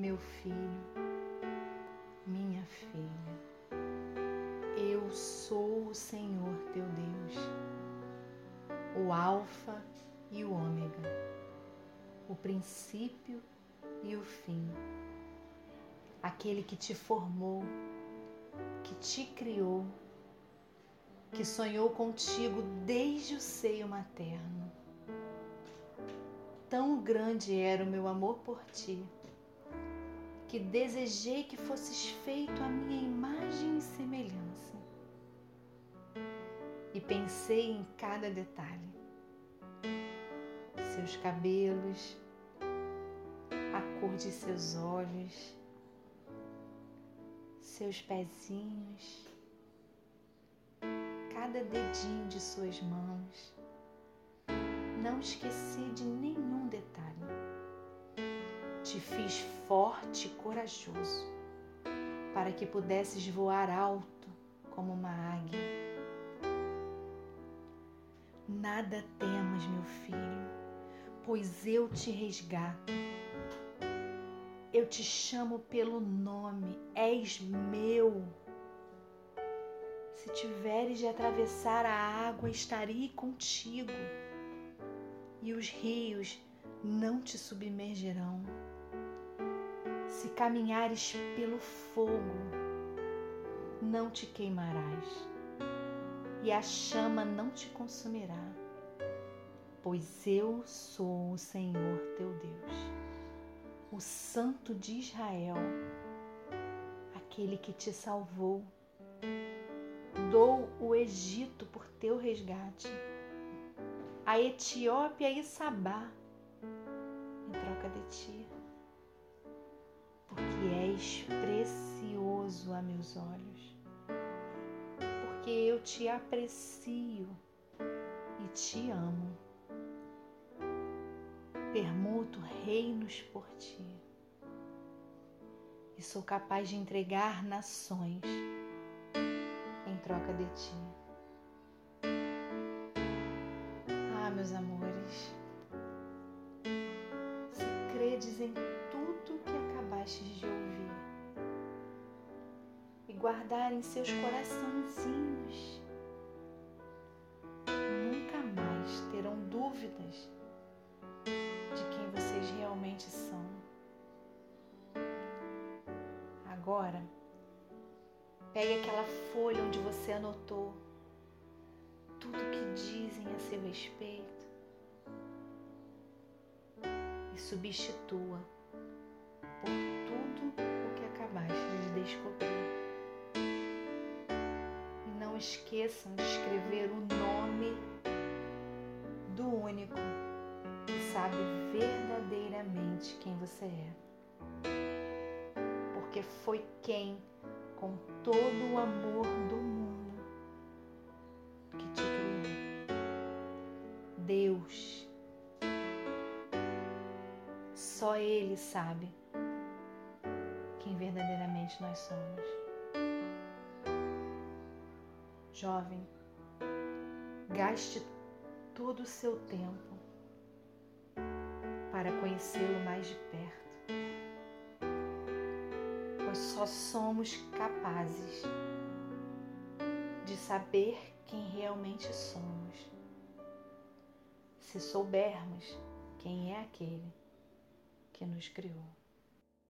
meu filho, minha filha. Eu sou o Senhor teu Deus, o Alfa e o Ômega, o princípio e o fim, aquele que te formou, que te criou, que sonhou contigo desde o seio materno. Tão grande era o meu amor por ti que desejei que fosses feito a minha imagem e semelhança. E pensei em cada detalhe: seus cabelos, a cor de seus olhos, seus pezinhos, cada dedinho de suas mãos. Não esqueci de nenhum detalhe te fiz forte e corajoso, para que pudesses voar alto como uma águia. Nada temas, meu filho, pois eu te resgato. Eu te chamo pelo nome, és meu. Se tiveres de atravessar a água, estarei contigo, e os rios não te submergerão se caminhares pelo fogo, não te queimarás, e a chama não te consumirá, pois eu sou o Senhor teu Deus, o Santo de Israel, aquele que te salvou. Dou o Egito por teu resgate, a Etiópia e Sabá em troca de ti és precioso a meus olhos, porque eu te aprecio e te amo. Permuto reinos por ti e sou capaz de entregar nações em troca de ti. Ah, meus amores, se credes em de ouvir e guardar em seus coraçãozinhos. Nunca mais terão dúvidas de quem vocês realmente são. Agora, pegue aquela folha onde você anotou tudo que dizem a seu respeito e substitua por esqueçam de escrever o nome do único que sabe verdadeiramente quem você é. Porque foi quem, com todo o amor do mundo, que te criou. Deus. Só Ele sabe quem verdadeiramente nós somos. Jovem, gaste todo o seu tempo para conhecê-lo mais de perto, pois só somos capazes de saber quem realmente somos se soubermos quem é aquele que nos criou.